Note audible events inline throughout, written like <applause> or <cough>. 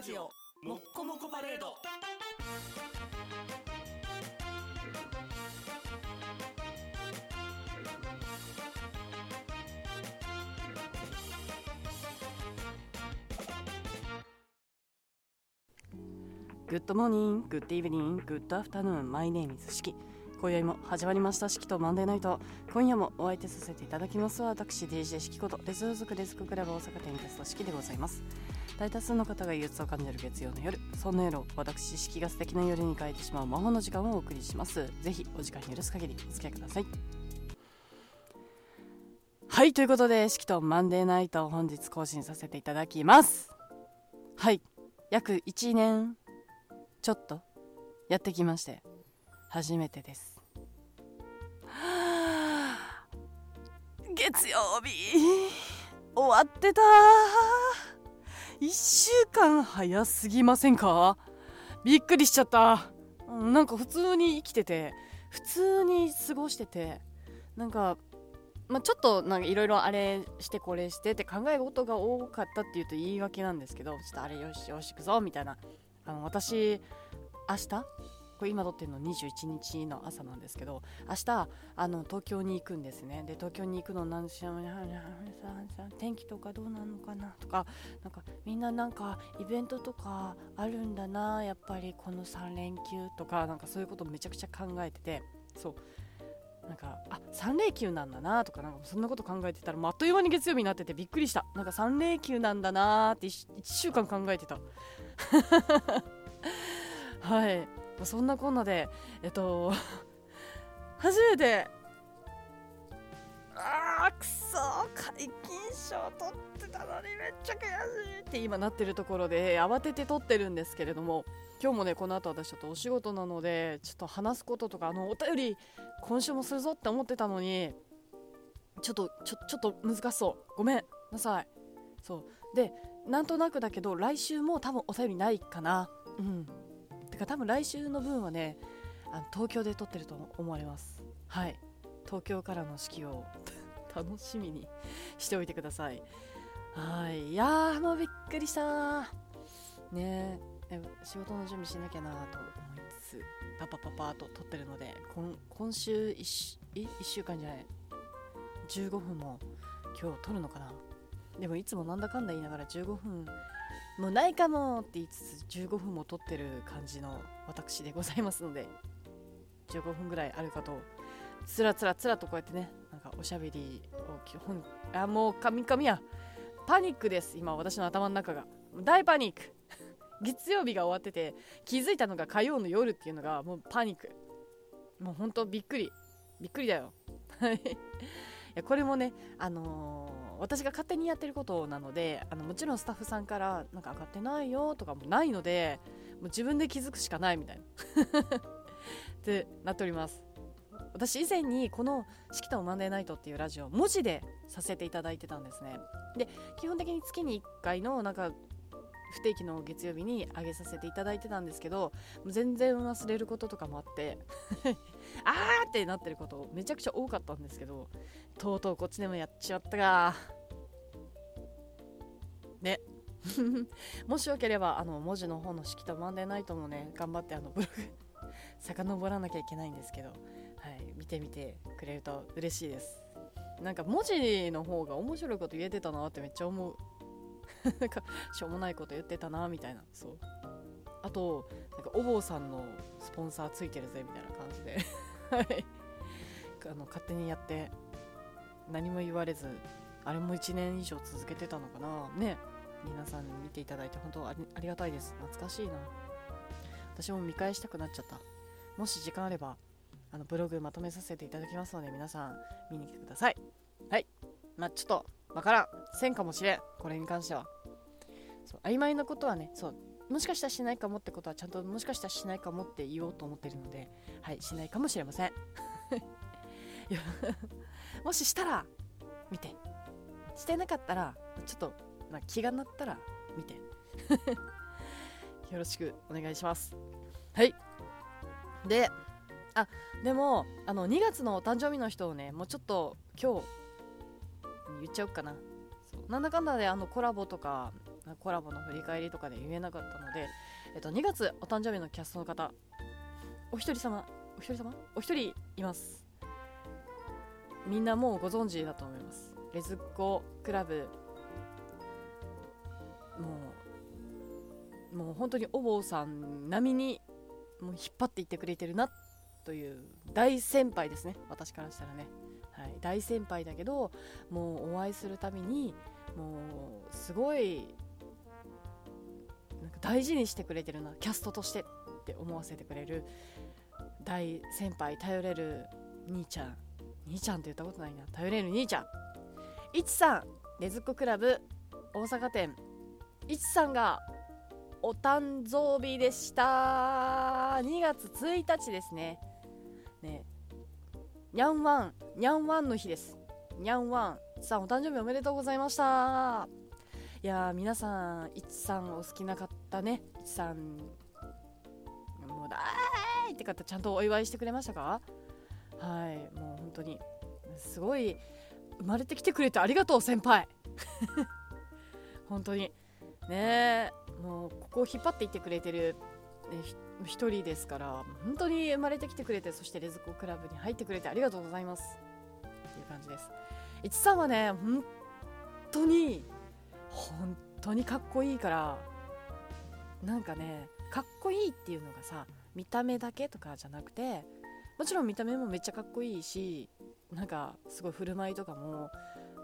ラジオもっこもこパレード good morning, good evening, good afternoon, my name's 式。今宵も始まりました式とマンデーナイト。今夜もお相手させていただきますは私 DJ 式ことレズーズクレズククラブ大阪店キャスト式でございます。大多数の方が憂鬱を感じる月曜の夜、そんな夜を私式が素敵な夜に変えてしまう魔法の時間をお送りします。ぜひお時間許す限りお付き合いください。はい、ということで、式とマンデーナイトを本日更新させていただきます。はい、約1年ちょっとやってきまして初めてです月曜日終わってた1週間早すぎませんか？びっくりしちゃった。うんなんか普通に生きてて普通に過ごしててなんかまあ、ちょっといろいろあれしてこれしてって考え事が多かったっていうと言い訳なんですけどちょっとあれよしよし行くぞみたいな。あの私明日？これ今撮ってるの21日の朝なんですけど明日あの東京に行くんですね。で東京に行くのなんしゃ天気とかどうなのかな？とかなんかみんななんかイベントとかあるんだなやっぱりこの3連休とかなんかそういうことめちゃくちゃ考えてて。そう。なんかあ3連休なんだなとかなんかそんなこと考えてたらあっという間に月曜日になっててびっくりした。なんか3連休なんだなって 1, 1週間考えてた。<laughs> はい。まそんなこんなでえっと <laughs> 初めてあーくそ解禁賞取ってたのにめっちゃ悔しいって今なってるところで慌てて取ってるんですけれども今日もねこの後私ちょっとお仕事なのでちょっと話すこととかあのお便り今週もするぞって思ってたのにちょっとちょちょっと難しそう。ごめんなさい。そう。でなんとなくだけど来週も多分お便りないかな。うん。か多分来週の分はねあの東京で撮ってると思われます。はい。東京からの式を <laughs> 楽しみにしておいてください。はい。いやーもうびっくりしたね。え仕事の準備しなきゃなと思いつつパパパパと撮ってるので今今週 1, 1週間じゃない。15分も今日撮るのかな。でもいつもなんだかんだ言いながら15分もうないかもって言いつつ15分も撮ってる感じの私でございますので15分ぐらいあるかとつらつらつらとこうやってねなんかおしゃべりを基本あもうカミカミや。パニックです今私の頭の中が。大パニック。<laughs> 月曜日が終わってて気づいたのが火曜の夜っていうのがもうパニック。もうほんとびっくり。びっくりだよ。はい。これもねあのー私が勝手にやってることなのであのもちろんスタッフさんからなんか上がってないよとかもないのでもう自分で気づくしかないみたいな。<laughs> ってなっております。私以前にこの「四季とマンデーナイト」っていうラジオ文字でさせていただいてたんですね。で基本的に月に1回のなんか不定期の月曜日に上げさせていただいてたんですけど全然忘れることとかもあって。あ <laughs> ってなってることめちゃくちゃ多かったんですけどとうとうこっちでもやっちまったか。ね。<laughs> もしよければあの文字の方の「式とマンデーナイト」もね頑張ってあのブログ <laughs> 遡らなきゃいけないんですけど、はい、見てみてくれると嬉しいです。なんか文字の方が面白いこと言えてたなってめっちゃ思う。<laughs> なんかしょうもないこと言ってたなみたいな。そう。あとなんかお坊さんのスポンサーついてるぜみたいな感じで。あの勝手にやって何も言われずあれも1年以上続けてたのかな。ね。皆さんに見ていただいて本当ありありがたいです。懐かしいな。私も見返したくなっちゃった。もし時間あればあのブログまとめさせていただきますので皆さん見に来てください。はい。まあちょっとわからん。せんかもしれん。これに関しては。そう曖昧なことはねそうもしかしたらしないかもってことはちゃんともしかしたらしないかもって言おうと思ってるのではいしないかもしれません。<laughs> もししたら見て。してなかったらちょっと、ま、気が鳴ったら見て。<laughs> よろしくお願いします。はい。であでもあの2月のお誕生日の人をねもうちょっと今日言っちゃおうかな。なんだかんだであのコラボとかコラボの振り返りとかで言えなかったので、えっと、2月お誕生日のキャストの方お一人様お一人様？お一人います。みんなもうご存知だと思います。レズッコクラブもうもう本当にお坊さん並みにもう引っ張っていってくれてるなという大先輩ですね。私からしたらね、はい、大先輩だけどもうお会いするたびにもうすごい大事にしてくれてるなキャストとしてって思わせてくれる大先輩頼れる兄ちゃん兄ちゃんって言ったことないな頼れる兄ちゃん。いちさんねずっこクラブ大阪店。いちさんがお誕生日でした。2月1日ですね。ねにゃんわんにゃんわんの日です。にゃんわんさんお誕生日おめでとうございました。いや皆さんいちさんお好きな方ね。いちさんもうだーいって方ちゃんとお祝いしてくれましたか？はいもう本当に。すごい生まれてきてくれてありがとう先輩。<laughs> 本当に。ねもうここを引っ張っていってくれてる、ね、一人ですから本当に生まれてきてくれてそしてレズコクラブに入ってくれてありがとうございます。っていう感じです。いちさんはね本当に本当にかっこいいからなんかねかっこいいっていうのがさ見た目だけとかじゃなくてもちろん見た目もめっちゃかっこいいしなんかすごい振る舞いとかも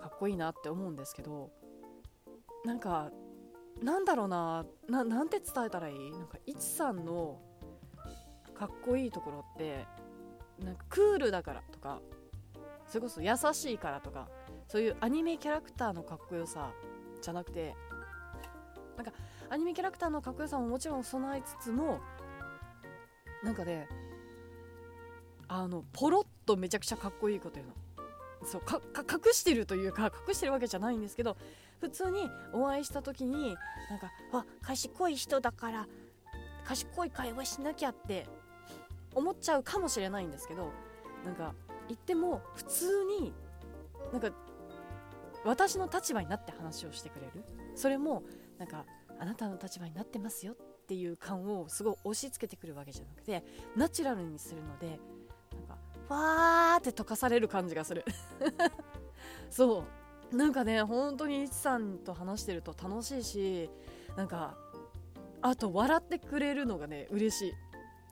かっこいいなって思うんですけどなんかなんだろうなななんて伝えたらいい？なんかいちさんのかっこいいところってなんかクールだからとかそれこそ優しいからとかそういうアニメキャラクターのかっこよさじゃなくてなんかアニメキャラクターのかっこよさももちろん備えつつもなんかねあのポロッとめちゃくちゃかっこいいこと言うの。そうか隠してるというか隠してるわけじゃないんですけど普通にお会いした時になんかあ賢い人だから賢い会話しなきゃって思っちゃうかもしれないんですけどなんか言っても普通になんか私の立場になって話をしてくれる？それもなんかあなたの立場になってますよっていう感をすごい押し付けてくるわけじゃなくてナチュラルにするのでなんかわーって溶かされる感じがする。<laughs> そう。なんかね本当にいちさんと話してると楽しいしなんかあと笑ってくれるのがね嬉しい。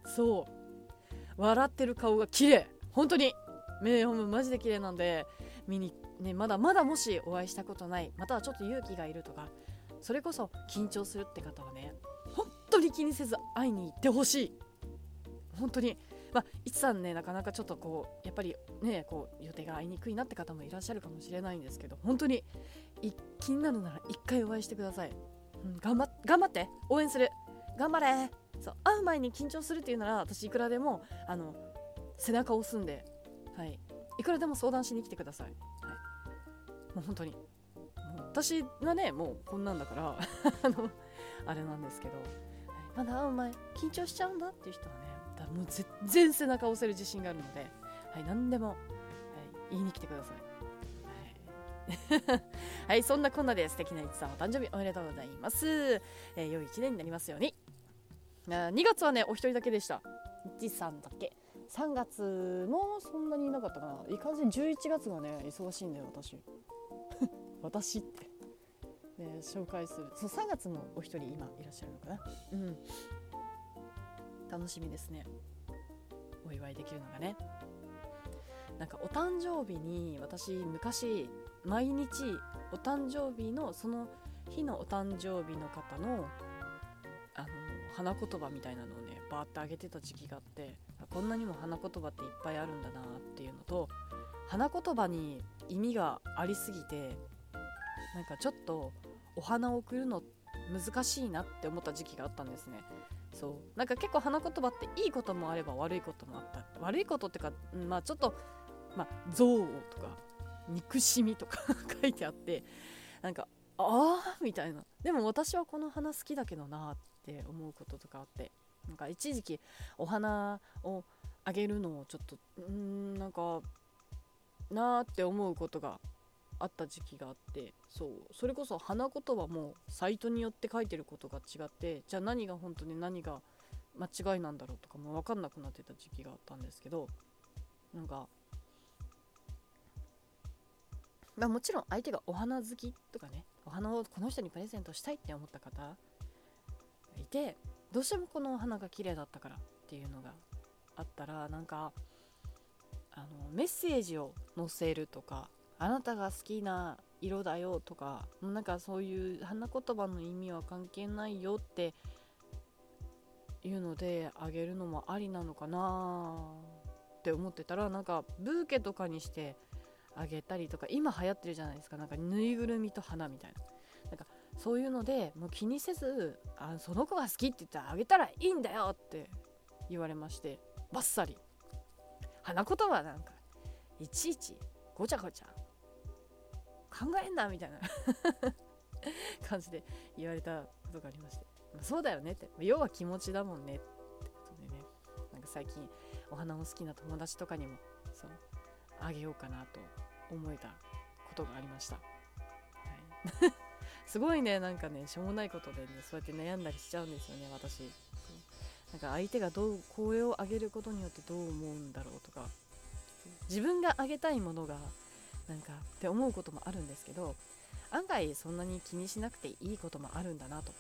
そう。笑ってる顔が綺麗。本当に。目ほんマジで綺麗なんで見にねまだまだもしお会いしたことないまたはちょっと勇気がいるとかそれこそ緊張するって方はね本当に気にせず会いに行ってほしい。本当に。まあ、いつさんねなかなかちょっとこうやっぱりねこう予定が合いにくいなって方もいらっしゃるかもしれないんですけど本当に気になるなら一回お会いしてください、うん、頑張頑張って。応援する。頑張れ。そう会う前に緊張するっていうなら私いくらでもあの背中を押すんで、はい、いくらでも相談しに来てくださ、い、もう本当にもう私はねもうこんなんだから <laughs> あのあれなんですけど、はい、まだ会う前緊張しちゃうんだっていう人はねもう全然背中を押せる自信があるので、はい、何でも、はい、言いに来てください。はい、<laughs> そんなこんなで素敵な一さんお誕生日おめでとうございます。えー、良い一年になりますように。あ2月はね、お一人だけでした。一さんだけ？3月もそんなにいなかったかな。いい感じに11月がね、忙しいんだよ、私。私って。ね、紹介する。そう、3月もお一人今いらっしゃるのかな。うん。楽しみですねお祝いできるのがねなんかお誕生日に私昔毎日お誕生日のその日のお誕生日の方のあの花言葉みたいなのをねバーってあげてた時期があってこんなにも花言葉っていっぱいあるんだなっていうのと花言葉に意味がありすぎてなんかちょっとお花を贈るの難しいなって思った時期があったんですね。そう。なんか結構花言葉っていいこともあれば悪いこともあった。悪いことってかまあちょっとまあ憎悪とか憎しみとか <laughs> 書いてあってなんかああみたいな。でも私はこの花好きだけどなって思うこととかあってなんか一時期お花をあげるのをちょっとうんなんかなーって思うことがあった時期があってそうそれこそ花言葉もサイトによって書いてることが違ってじゃあ何が本当に何が間違いなんだろうとかも分かんなくなってた時期があったんですけどなんかまあもちろん相手がお花好きとかねお花をこの人にプレゼントしたいって思った方いてどうしてもこのお花が綺麗だったからっていうのがあったらなんかあのメッセージを載せるとかあなたが好きな色だよとかなんかそういう花言葉の意味は関係ないよっていうのであげるのもありなのかなって思ってたらなんかブーケとかにしてあげたりとか今流行ってるじゃないですか。なんかぬいぐるみと花みたいな。なんかそういうのでもう気にせずあその子が好きって言ったらあげたらいいんだよって言われましてバッサリ。花言葉なんかいちいちごちゃごちゃ考えんなみたいな <laughs> 感じで言われたことがありまして、まあ、そうだよねって。要は気持ちだもんねって。ことでね。なんか最近お花も好きな友達とかにもそうあげようかなと思えたことがありました、はい、<laughs> すごいね。なんかねしょうもないことでねそうやって悩んだりしちゃうんですよね私。なんか相手がどう声を上げることによってどう思うんだろうとか。自分があげたいものがなんかって思うこともあるんですけど案外そんなに気にしなくていいこともあるんだなと、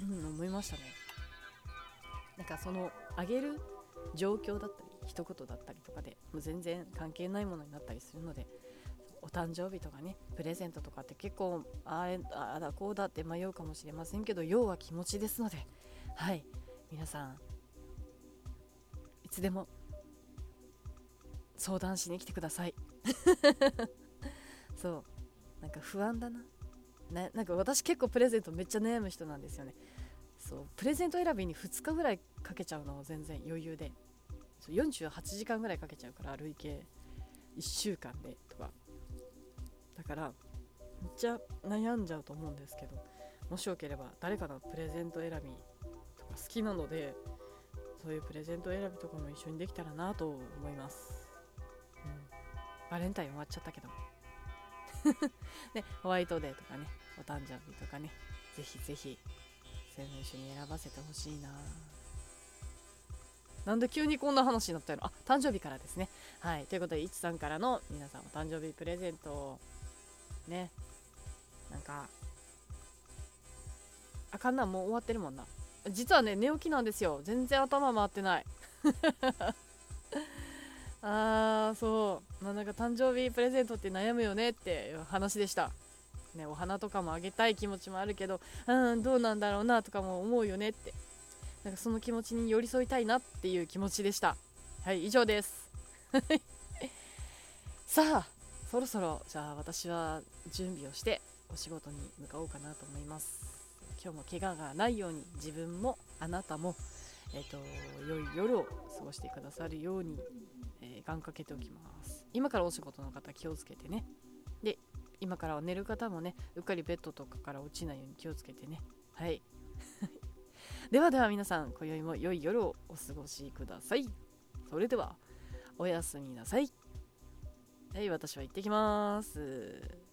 思いましたね。なんかそのあげる状況だったり一言だったりとかでもう全然関係ないものになったりするのでお誕生日とかねプレゼントとかって結構ああだこうだって迷うかもしれませんけど要は気持ちですのではい皆さんいつでも相談しに来てください。<laughs> そう。なんか不安だな。ななんか私結構プレゼントめっちゃ悩む人なんですよね。そう。プレゼント選びに2日ぐらいかけちゃうの全然余裕で。そう48時間ぐらいかけちゃうから累計1週間でとか。だからめっちゃ悩んじゃうと思うんですけど。もしよければ誰かのプレゼント選びとか好きなのでそういうプレゼント選びとかも一緒にできたらなと思います。バレンタイン終わっちゃったけどで <laughs> ホワイトデーとかねお誕生日とかねぜひぜひそういうの一緒に選ばせてほしいな。なんで急にこんな話になったのあ誕生日からですね。はい。ということでいちさんからの皆さんお誕生日プレゼントをねなんかあかんなもう終わってるもんな。実はね寝起きなんですよ。全然頭回ってない。<laughs> あーそう。まあなんか誕生日プレゼントって悩むよねっていう話でした。ねお花とかもあげたい気持ちもあるけどうんどうなんだろうなとかも思うよねって。なんかその気持ちに寄り添いたいなっていう気持ちでした。はい以上です。<laughs> さあそろそろじゃあ私は準備をしてお仕事に向かおうかなと思います。今日も怪我がないように自分もあなたもえっ、ー、と良い夜を過ごしてくださるようにえー、願掛けておきます。今からお仕事の方気をつけてね。で今からは寝る方もねうっかりベッドとかから落ちないように気をつけてね。はい。<laughs> ではでは皆さん今宵も良い夜をお過ごしください。それではおやすみなさい。はい私は行ってきます。